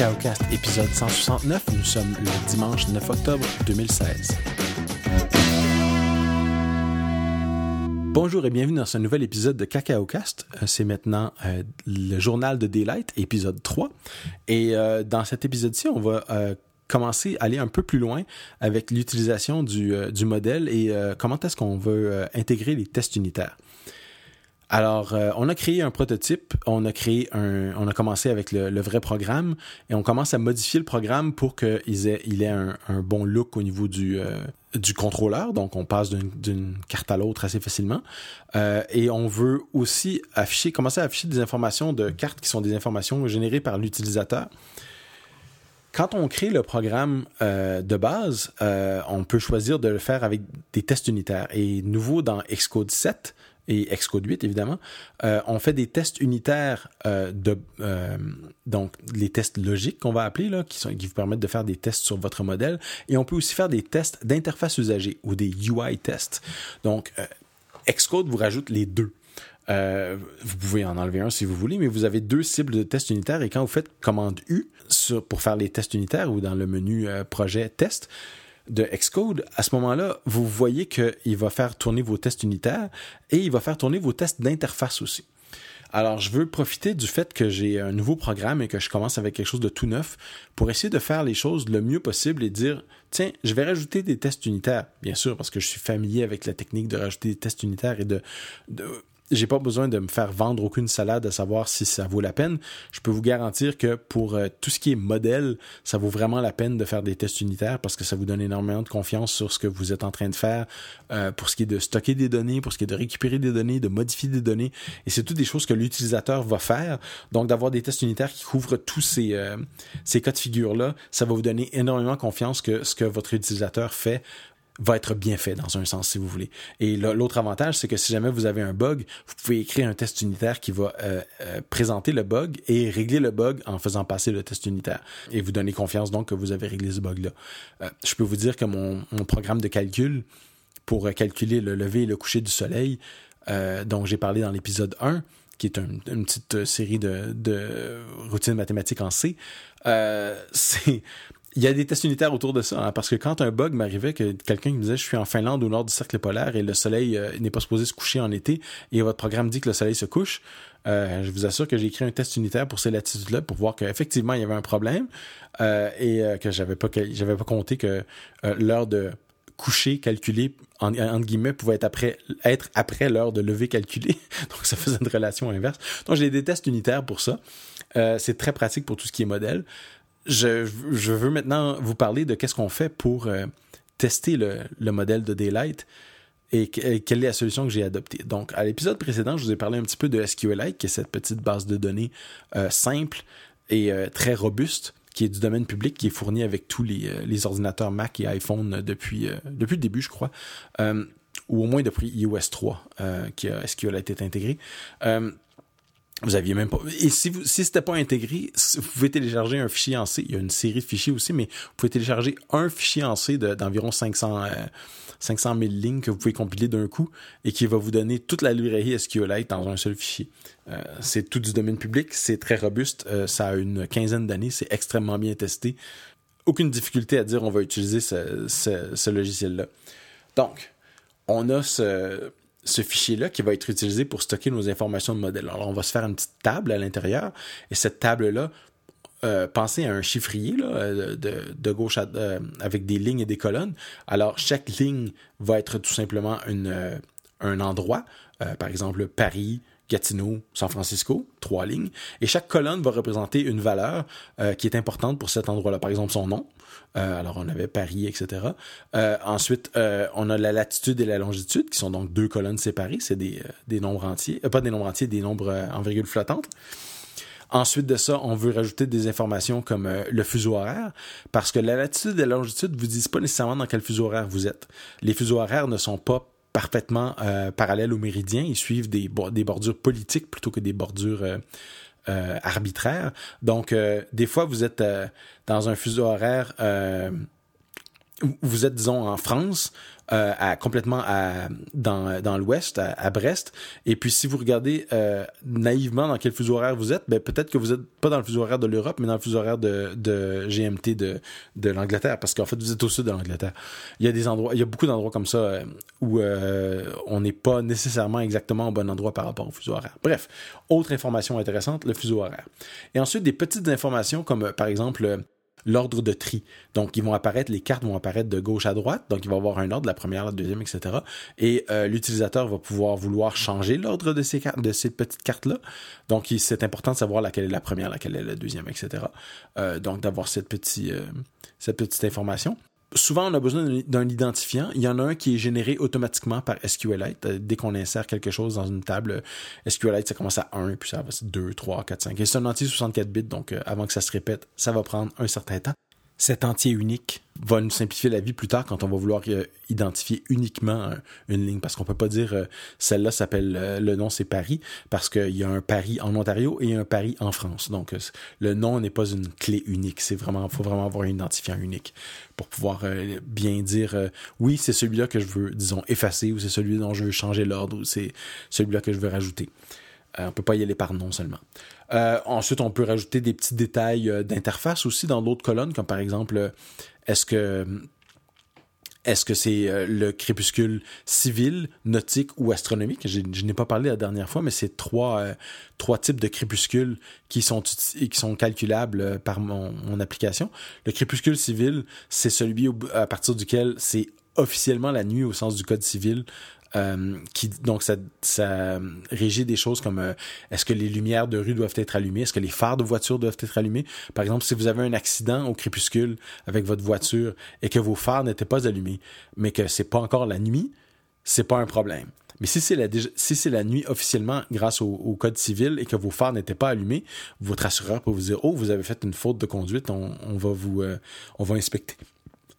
CacaoCast épisode 169. Nous sommes le dimanche 9 octobre 2016. Bonjour et bienvenue dans ce nouvel épisode de CacaoCast. Euh, c'est maintenant euh, le journal de Daylight, épisode 3. Et euh, dans cet épisode-ci, on va commencer à aller un peu plus loin avec l'utilisation du, modèle et comment est-ce qu'on veut intégrer les tests unitaires. Alors, euh, on a créé un prototype, on a créé un, on a commencé avec le, vrai programme et on commence à modifier le programme pour qu'il ait, ait un, bon look au niveau du, euh, du contrôleur. Donc, on passe d'une carte à l'autre assez facilement. Euh, et on veut aussi afficher, commencer à afficher des informations de cartes qui sont des informations générées par l'utilisateur. Quand on crée le programme de base, on peut choisir de le faire avec des tests unitaires. Et nouveau dans Xcode 7, et Xcode 8 évidemment, euh, on fait des tests unitaires euh, euh, donc les tests logiques qu'on va appeler qui, vous permettent de faire des tests sur votre modèle, et on peut aussi faire des tests d'interface usagée ou des UI tests. Donc Xcode vous rajoute les deux. vous pouvez en enlever un si vous voulez, mais vous avez deux cibles de tests unitaires et quand vous faites commande U pour faire les tests unitaires ou dans le menu projet test, de Xcode, à ce moment-là, vous voyez qu'il va faire tourner vos tests unitaires et il va faire tourner vos tests d'interface aussi. Alors, je veux profiter du fait que j'ai un nouveau programme et que je commence avec quelque chose de tout neuf pour essayer de faire les choses le mieux possible et dire, tiens, je vais rajouter des tests unitaires, bien sûr, parce que je suis familier avec la technique de rajouter des tests unitaires et de, de j'ai pas besoin de me faire vendre aucune salade à savoir si ça vaut la peine. Je peux vous garantir que pour euh, tout ce qui est modèle, ça vaut vraiment la peine de faire des tests unitaires parce que ça vous donne énormément de confiance sur ce que vous êtes en train de faire euh, pour ce qui est de stocker des données, pour ce qui est de récupérer des données, de modifier des données. Et c'est toutes des choses que l'utilisateur va faire. Donc d'avoir des tests unitaires qui couvrent tous ces, euh, ces cas de figure-là, ça va vous donner énormément confiance que ce que votre utilisateur fait va être bien fait dans un sens, si vous voulez. Et l'autre avantage, c'est que si jamais vous avez un bug, vous pouvez écrire un test unitaire qui va euh, euh, présenter le bug et régler le bug en faisant passer le test unitaire. Et vous donner confiance donc que vous avez réglé ce bug-là. Euh, je peux vous dire que mon, programme de calcul pour calculer le lever et le coucher du soleil, dont j'ai parlé dans l'épisode 1, qui est une petite série de, de routines mathématiques en C, c'est il y a des tests unitaires autour de ça, hein, parce que quand un bug m'arrivait, que quelqu'un me disait je suis en Finlande au nord du cercle polaire et le soleil euh, n'est pas supposé se coucher en été et votre programme dit que le soleil se couche, euh, je vous assure que j'ai écrit un test unitaire pour ces latitudes-là pour voir qu'effectivement il y avait un problème euh, et que j'avais pas j'avais pas compté que l'heure de coucher calculée en, entre guillemets pouvait être après être après l'heure de lever calculée. Donc ça faisait une relation inverse. Donc j'ai des tests unitaires pour ça. C'est très pratique pour tout ce qui est modèle je, veux maintenant vous parler de qu'est-ce qu'on fait pour euh, tester le, modèle de Daylight et, quelle est la solution que j'ai adoptée. Donc, à l'épisode précédent, je vous ai parlé un petit peu de SQLite, qui est cette petite base de données euh, simple et euh, très robuste qui est du domaine public, qui est fournie avec tous les, ordinateurs Mac et iPhone depuis, depuis le début, je crois, ou au moins depuis iOS 3, qui a SQLite est intégré. Vous aviez même pas. Et si vous, si c'était pas intégré, vous pouvez télécharger un fichier en C. Il y a une série de fichiers aussi, mais vous pouvez télécharger un fichier en C d'environ 500, 500 000 lignes que vous pouvez compiler d'un coup et qui va vous donner toute la librairie SQLite dans un seul fichier. Euh, c'est tout du domaine public, c'est très robuste, euh, ça a une quinzaine d'années, c'est extrêmement bien testé. Aucune difficulté à dire on va utiliser ce, ce, ce logiciel-là. Donc, on a ce, ce fichier-là qui va être utilisé pour stocker nos informations de modèle. Alors, on va se faire une petite table à l'intérieur et cette table-là, euh, pensez à un chiffrier euh, de, gauche euh, avec des lignes et des colonnes. Alors, chaque ligne va être tout simplement un endroit, par exemple Paris, Gatineau, San Francisco, trois lignes, et chaque colonne va représenter une valeur qui est importante pour cet endroit-là. Par exemple, son nom, euh, alors, on avait Paris, etc. Euh, ensuite, euh, on a la latitude et la longitude, qui sont donc deux colonnes séparées. C'est des, des nombres entiers. pas des nombres entiers, des nombres en virgule flottante. Ensuite de ça, on veut rajouter des informations comme le fuseau horaire, parce que la latitude et la longitude vous disent pas nécessairement dans quel fuseau horaire vous êtes. Les fuseaux horaires ne sont pas parfaitement parallèles au méridien, ils suivent des, des bordures politiques plutôt que des bordures euh, arbitraire. Donc, euh, des fois, vous êtes euh, dans un fuseau horaire vous êtes, disons, en France, euh, à, complètement à, dans, dans l'ouest, à, Brest, et puis si vous regardez euh, naïvement dans quel fuseau horaire vous êtes, ben, peut-être que vous êtes pas dans le fuseau horaire de l'Europe, mais dans le fuseau horaire de, de GMT de, de l'Angleterre, parce qu'en fait, vous êtes au sud de l'Angleterre. Il y a des endroits, il y a beaucoup d'endroits comme ça euh, où euh, on n'est pas nécessairement exactement au bon endroit par rapport au fuseau horaire. Bref, autre information intéressante, le fuseau horaire. Et ensuite, des petites informations comme, par exemple, l'ordre de tri. Donc, ils vont apparaître, les cartes vont apparaître de gauche à droite. Donc, il va y avoir un ordre, la première, la deuxième, etc. Et euh, l'utilisateur va pouvoir vouloir changer l'ordre de ces, petites cartes-là. Donc, c'est important de savoir laquelle est la première, laquelle est la deuxième, etc. Euh, donc, d'avoir cette, euh, cette petite information souvent, on a besoin d'un identifiant. Il y en a un qui est généré automatiquement par SQLite. Euh, dès qu'on insère quelque chose dans une table, SQLite, ça commence à 1, puis ça va 2, 3, 4, 5. Et c'est un entier 64 bits, donc euh, avant que ça se répète, ça va prendre un certain temps cet entier unique va nous simplifier la vie plus tard quand on va vouloir euh, identifier uniquement euh, une ligne parce qu'on peut pas dire euh, celle-là s'appelle le nom c'est Paris parce qu'il y a un Paris en Ontario et un Paris en France. Donc le nom n'est pas une clé unique, c'est vraiment faut vraiment avoir un identifiant unique pour pouvoir bien dire oui, c'est celui-là que je veux disons effacer ou c'est celui dont je veux changer l'ordre ou c'est celui-là que je veux rajouter. On on peut pas y aller par nom seulement. Euh, ensuite, on peut rajouter des petits détails euh, d'interface aussi dans d'autres colonnes, comme par exemple, euh, est-ce que c'est le crépuscule civil, nautique ou astronomique? Je, n'ai pas parlé la dernière fois, mais c'est trois, types de crépuscules qui sont, calculables par mon application. Le crépuscule civil, c'est celui à partir duquel c'est officiellement la nuit au sens du code civil euh, qui donc ça, ça régit des choses comme euh, est-ce que les lumières de rue doivent être allumées, est-ce que les phares de voiture doivent être allumés? Par exemple, si vous avez un accident au crépuscule avec votre voiture et que vos phares n'étaient pas allumés, mais que c'est pas encore la nuit, c'est pas un problème. Mais si c'est la, si c'est la nuit officiellement grâce au, code civil et que vos phares n'étaient pas allumés, votre assureur peut vous dire oh vous avez fait une faute de conduite, on, on va vous euh, on va inspecter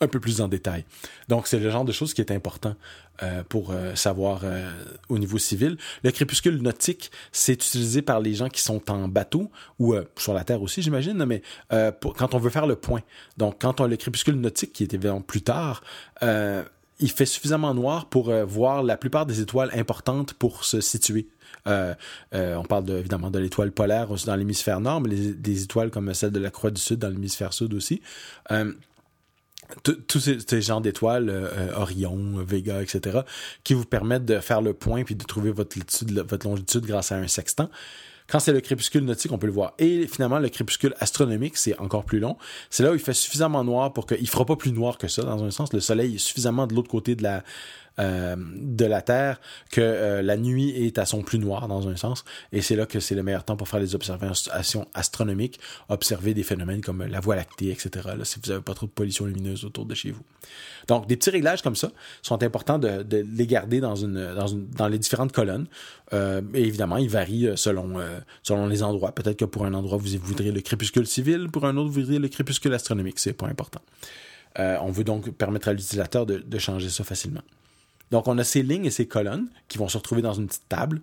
un peu plus en détail. Donc, c'est le genre de choses qui est important euh, pour euh, savoir euh, au niveau civil. Le crépuscule nautique, c'est utilisé par les gens qui sont en bateau ou sur la Terre aussi, j'imagine, mais quand on veut faire le point. Donc, quand on a le crépuscule nautique, qui est évidemment plus tard, il fait suffisamment noir pour voir la plupart des étoiles importantes pour se situer. on parle évidemment de l'étoile polaire dans l'hémisphère nord, mais des étoiles comme celle de la Croix du Sud dans l'hémisphère sud aussi tous ces, genres d'étoiles, euh, euh, Orion, Vega, etc., qui vous permettent de faire le point puis de trouver votre, votre longitude grâce à un sextant. Quand c'est le crépuscule nautique, on peut le voir. Et finalement, le crépuscule astronomique, c'est encore plus long. C'est là où il fait suffisamment noir pour qu'il fera pas plus noir que ça, dans un sens. Le soleil est suffisamment de l'autre côté de la, euh, de la Terre que euh, la nuit est à son plus noir dans un sens et c'est là que c'est le meilleur temps pour faire des observations astronomiques, observer des phénomènes comme la Voie lactée, etc. Si vous n'avez pas trop de pollution lumineuse autour de chez vous. Donc des petits réglages comme ça sont importants de, les garder dans les différentes colonnes. Euh, et évidemment, ils varient selon les endroits. Peut-être que pour un endroit vous voudrez le crépuscule civil, pour un autre vous voudrez le crépuscule astronomique. C'est pas important. on veut donc permettre à l'utilisateur de changer ça facilement. Donc, on a ces lignes et ces colonnes qui vont se retrouver dans une petite table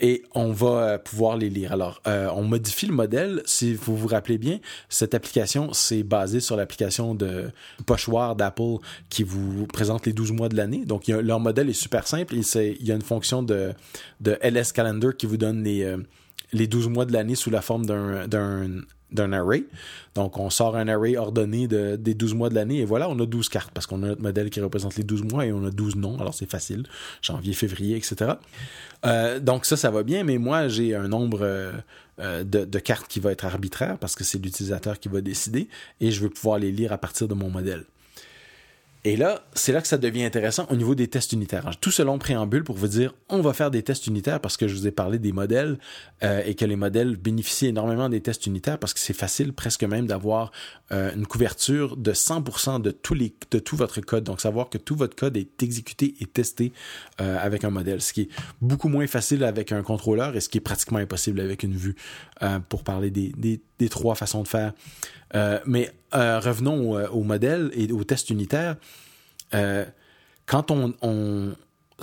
et on va euh, pouvoir les lire. Alors, euh, on modifie le modèle. Si vous vous rappelez bien, cette application, c'est basé sur l'application de pochoir d'Apple qui vous présente les 12 mois de l'année. Donc, leur modèle est super simple. Il y a une fonction de, de LS Calendar qui vous donne les, euh, les 12 mois de l'année sous la forme d'un d'un array. Donc, on sort un array ordonné de, des 12 mois de l'année et voilà, on a 12 cartes parce qu'on a notre modèle qui représente les 12 mois et on a 12 noms. Alors, c'est facile. Janvier, février, etc. Euh, donc, ça, ça va bien, mais moi, j'ai un nombre euh, euh, de, de, cartes qui va être arbitraire parce que c'est l'utilisateur qui va décider et je veux pouvoir les lire à partir de mon modèle. Et là, c'est là que ça devient intéressant au niveau des tests unitaires. Tout ce long préambule pour vous dire, on va faire des tests unitaires parce que je vous ai parlé des modèles euh, et que les modèles bénéficient énormément des tests unitaires parce que c'est facile presque même d'avoir euh, une couverture de 100% de, tous les, de tout votre code. Donc, savoir que tout votre code est exécuté et testé euh, avec un modèle, ce qui est beaucoup moins facile avec un contrôleur et ce qui est pratiquement impossible avec une vue pour parler des, des, des, trois façons de faire. mais revenons au, au modèle et au test unitaire. quand on,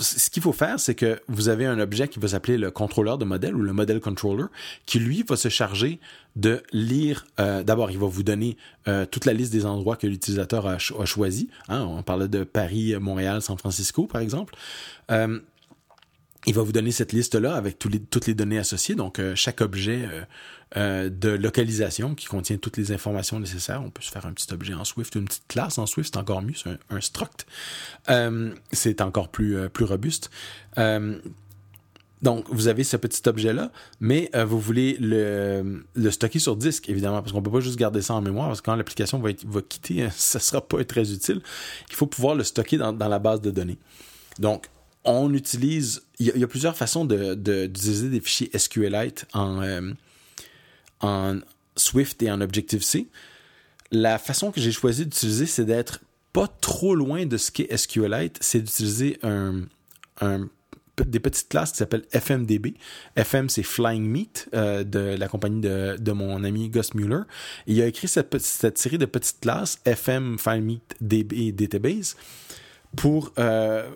ce qu'il faut faire, c'est que vous avez un objet qui va s'appeler le contrôleur de modèle ou le model controller, qui lui va se charger de lire. Euh, d'abord, il va vous donner euh, toute la liste des endroits que l'utilisateur a, choisi. Hein, on parlait de Paris, Montréal, San Francisco, par exemple. Euh, il va vous donner cette liste-là avec toutes les données associées, donc chaque objet de localisation qui contient toutes les informations nécessaires. On peut se faire un petit objet en Swift, une petite classe en Swift, c'est encore mieux, c'est un, struct. c'est encore plus, robuste. Donc, vous avez ce petit objet-là, mais euh, vous voulez le, stocker sur disque, évidemment, parce qu'on peut pas juste garder ça en mémoire, parce que quand l'application va, quitter, ça sera pas très utile. Il faut pouvoir le stocker dans, dans la base de données. Donc, on utilise, il y, a, plusieurs façons d'utiliser de, des fichiers SQLite en, euh, en Swift et en Objective-C. La façon que j'ai choisi d'utiliser, c'est d'être pas trop loin de ce qu'est SQLite, c'est d'utiliser des petites classes qui s'appellent FMDB. FM, c'est Flying Meat euh, de la compagnie de, de, mon ami Gus Mueller. il a écrit cette, cette série de petites classes, FM, Flying Meat, DB Database, pour euh,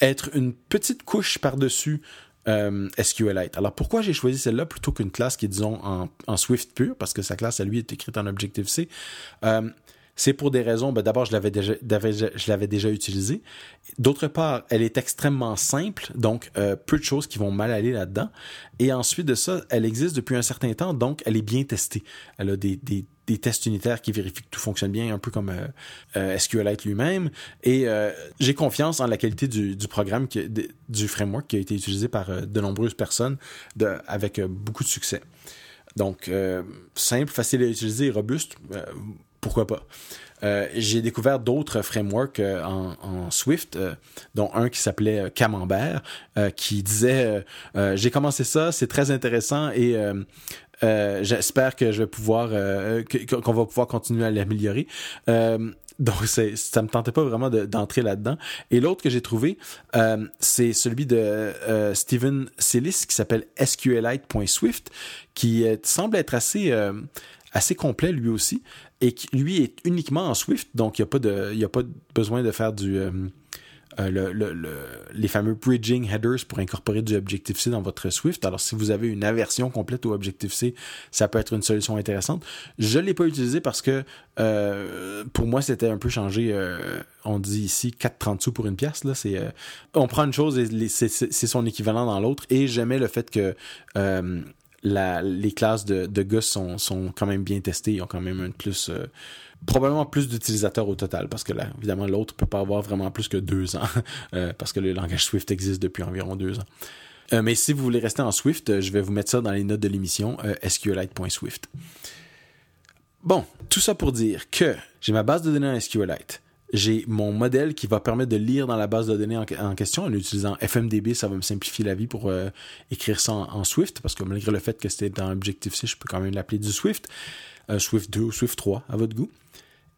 être une petite couche par-dessus euh, SQLite. Alors pourquoi j'ai choisi celle-là plutôt qu'une classe qui est, disons, en, Swift pur, parce que sa classe, à lui, est écrite en Objective-C. Euh, c'est pour des raisons, ben d'abord, je l'avais déjà, je l'avais déjà utilisé. D'autre part, elle est extrêmement simple, donc euh, peu de choses qui vont mal aller là-dedans. Et ensuite de ça, elle existe depuis un certain temps, donc elle est bien testée. Elle a des, des tests unitaires qui vérifient que tout fonctionne bien, un peu comme euh, euh SQLite lui-même. Et euh, j'ai confiance en la qualité du, programme, du framework qui a été utilisé par de nombreuses personnes avec beaucoup de succès. Donc, simple, facile à utiliser robuste pourquoi pas. J'ai découvert d'autres frameworks en, Swift, dont un qui s'appelait Camembert, qui disait j'ai commencé ça, c'est très intéressant et j'espère que je vais pouvoir qu'on va pouvoir continuer à l'améliorer. donc ça me tentait pas vraiment d'entrer là-dedans. Et l'autre que j'ai trouvé, c'est celui de Steven Sillis qui s'appelle SQLite.swift, qui semble être assez assez complet lui aussi et qui lui est uniquement en Swift, donc il n'y a, pas de, y a pas besoin de faire du, euh, euh, le, le, les fameux bridging headers pour incorporer du Objective-C dans votre Swift. Alors, si vous avez une aversion complète au Objective-C, ça peut être une solution intéressante. Je ne l'ai pas utilisé parce que euh, pour moi, c'était un peu changé. on dit ici 4,30 sous pour une pièce. Là, c'est, on prend une chose et c'est, son équivalent dans l'autre. Et j'aimais le fait que les classes de, de sont quand même bien testées. Ils ont quand même un plus. Euh, probablement plus d'utilisateurs au total, parce que là, évidemment, l'autre peut pas avoir vraiment plus que deux ans, euh, parce que le langage Swift existe depuis environ deux ans. Euh, mais si vous voulez rester en Swift, je vais vous mettre ça dans les notes de l'émission, SQLite.swift. Bon, tout ça pour dire que j'ai ma base de données en SQLite j'ai mon modèle qui va permettre de lire dans la base de données en, question en utilisant FMDB, ça va me simplifier la vie pour euh, écrire ça en, Swift, parce que malgré le fait que c'était dans Objective-C, je peux quand même l'appeler du Swift, euh, Swift 2 ou Swift 3 à votre goût.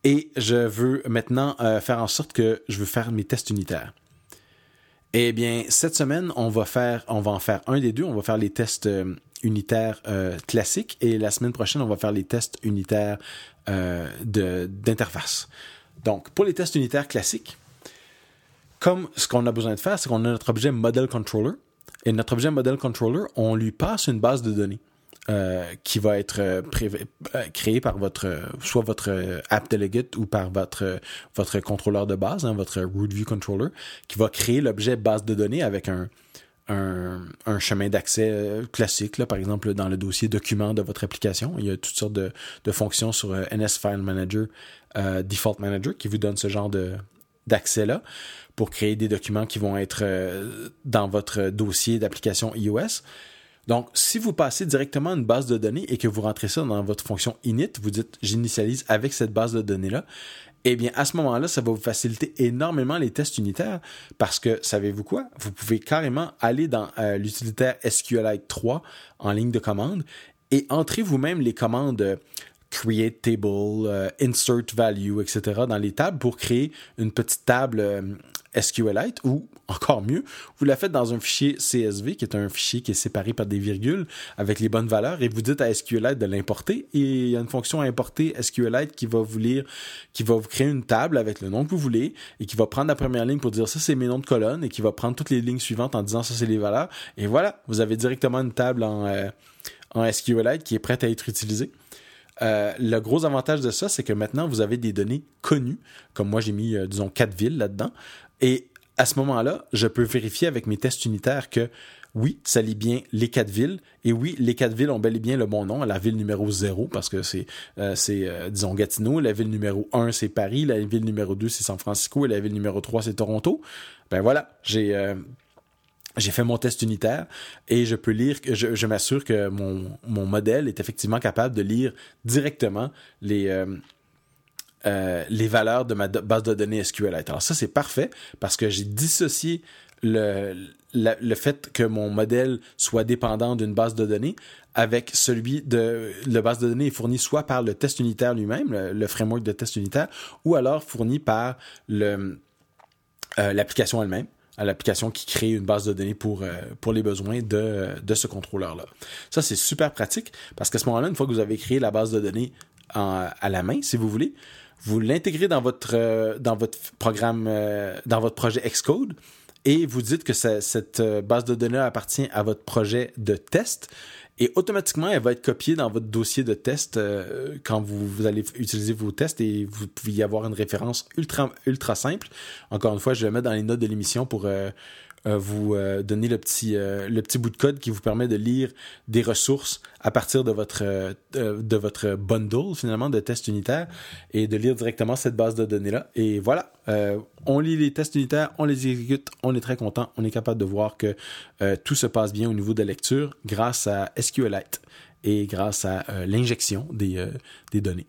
Et je veux maintenant euh, faire en sorte que je veux faire mes tests unitaires. Eh bien, cette semaine, on va faire, on va en faire un des deux. On va faire les tests unitaires classiques et la semaine prochaine, on va faire les tests unitaires d'interface. Donc, pour les tests unitaires classiques, comme ce qu'on a besoin de faire, c'est qu'on a notre objet Model Controller. Et notre objet Model Controller, on lui passe une base de données euh, qui va être euh, euh, créée par votre, soit votre app delegate ou par votre, votre contrôleur de base, hein, votre root view controller, qui va créer l'objet base de données avec un, un, chemin d'accès classique, là, par exemple dans le dossier document de votre application. Il y a toutes sortes de, fonctions sur NS File Manager euh, Default Manager qui vous donne ce genre de d'accès-là pour créer des documents qui vont être euh, dans votre dossier d'application iOS. Donc, si vous passez directement une base de données et que vous rentrez ça dans votre fonction init, vous dites j'initialise avec cette base de données-là, eh bien, à ce moment-là, ça va vous faciliter énormément les tests unitaires parce que, savez-vous quoi? Vous pouvez carrément aller dans euh, l'utilitaire SQLite 3 en ligne de commande et entrer vous-même les commandes create table, euh, insert value, etc. dans les tables pour créer une petite table euh, SQLite ou encore mieux, vous la faites dans un fichier CSV qui est un fichier qui est séparé par des virgules avec les bonnes valeurs et vous dites à SQLite de l'importer et il y a une fonction à importer SQLite qui va vous lire, qui va vous créer une table avec le nom que vous voulez et qui va prendre la première ligne pour dire ça c'est mes noms de colonne et qui va prendre toutes les lignes suivantes en disant ça c'est les valeurs. Et voilà, vous avez directement une table en, euh, SQLite qui est prête à être utilisée. Euh, le gros avantage de ça, c'est que maintenant, vous avez des données connues, comme moi j'ai mis, euh, disons, quatre villes là-dedans, et à ce moment-là, je peux vérifier avec mes tests unitaires que oui, ça lit bien les quatre villes. Et oui, les quatre villes ont bel et bien le bon nom. La ville numéro 0, parce que c'est, euh, euh, disons, Gatineau. La ville numéro 1, c'est Paris. La ville numéro 2, c'est San Francisco. Et la ville numéro 3, c'est Toronto. Ben voilà, j'ai... Euh, j'ai fait mon test unitaire et je peux lire, je, je m'assure que mon, mon modèle est effectivement capable de lire directement les, euh, les valeurs de ma base de données SQLite. Alors ça, c'est parfait parce que j'ai dissocié le, le fait que mon modèle soit dépendant d'une base de données avec celui de la base de données est fournie soit par le test unitaire lui-même, le, framework de test unitaire, ou alors fourni par euh, l'application elle-même à l'application qui crée une base de données pour, euh, pour les besoins de, de ce contrôleur-là. Ça, c'est super pratique parce qu'à ce moment-là, une fois que vous avez créé la base de données en, à la main, si vous voulez, vous l'intégrez dans votre euh, dans votre programme euh, dans votre projet Xcode et vous dites que cette euh, base de données appartient à votre projet de test et automatiquement elle va être copiée dans votre dossier de test quand vous, vous, allez utiliser vos tests et vous pouvez y avoir une référence ultra ultra simple. Encore une fois, je vais mettre dans les notes de l'émission pour euh, vous euh, donner le petit, euh, le petit bout de code qui vous permet de lire des ressources à partir de votre, de votre bundle, finalement, de tests unitaires et de lire directement cette base de données-là. Et voilà, on lit les tests unitaires, on les exécute, on est très content, on est capable de voir que tout se passe bien au niveau de la lecture grâce à SQLite et grâce à l'injection des, des données.